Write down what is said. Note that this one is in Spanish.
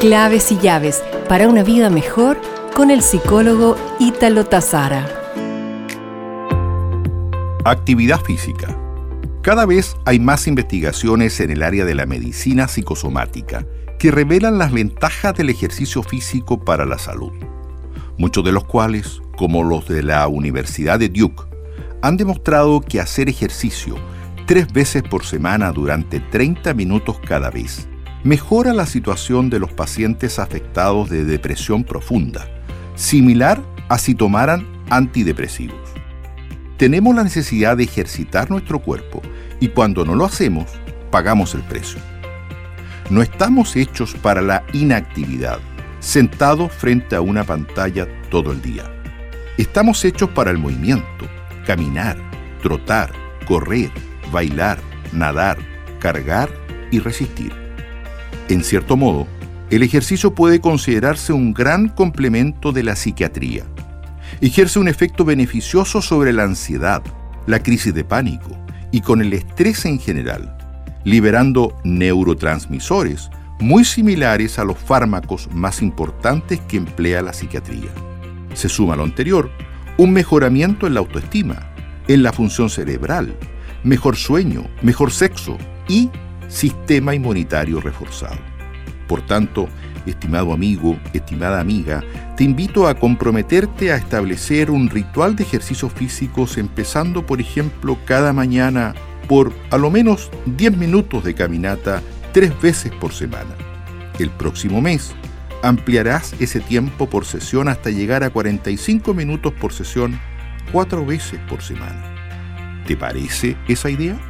Claves y llaves para una vida mejor con el psicólogo Ítalo Tazara. Actividad física. Cada vez hay más investigaciones en el área de la medicina psicosomática que revelan las ventajas del ejercicio físico para la salud, muchos de los cuales, como los de la Universidad de Duke, han demostrado que hacer ejercicio tres veces por semana durante 30 minutos cada vez mejora la situación de los pacientes afectados de depresión profunda, similar a si tomaran antidepresivos. Tenemos la necesidad de ejercitar nuestro cuerpo y cuando no lo hacemos, pagamos el precio. No estamos hechos para la inactividad, sentados frente a una pantalla todo el día. Estamos hechos para el movimiento, caminar, trotar, correr, bailar, nadar, cargar y resistir. En cierto modo, el ejercicio puede considerarse un gran complemento de la psiquiatría. Ejerce un efecto beneficioso sobre la ansiedad, la crisis de pánico y con el estrés en general, liberando neurotransmisores muy similares a los fármacos más importantes que emplea la psiquiatría. Se suma a lo anterior un mejoramiento en la autoestima, en la función cerebral, mejor sueño, mejor sexo y sistema inmunitario reforzado. Por tanto, estimado amigo, estimada amiga, te invito a comprometerte a establecer un ritual de ejercicios físicos empezando, por ejemplo, cada mañana por a lo menos 10 minutos de caminata tres veces por semana. El próximo mes ampliarás ese tiempo por sesión hasta llegar a 45 minutos por sesión cuatro veces por semana. ¿Te parece esa idea?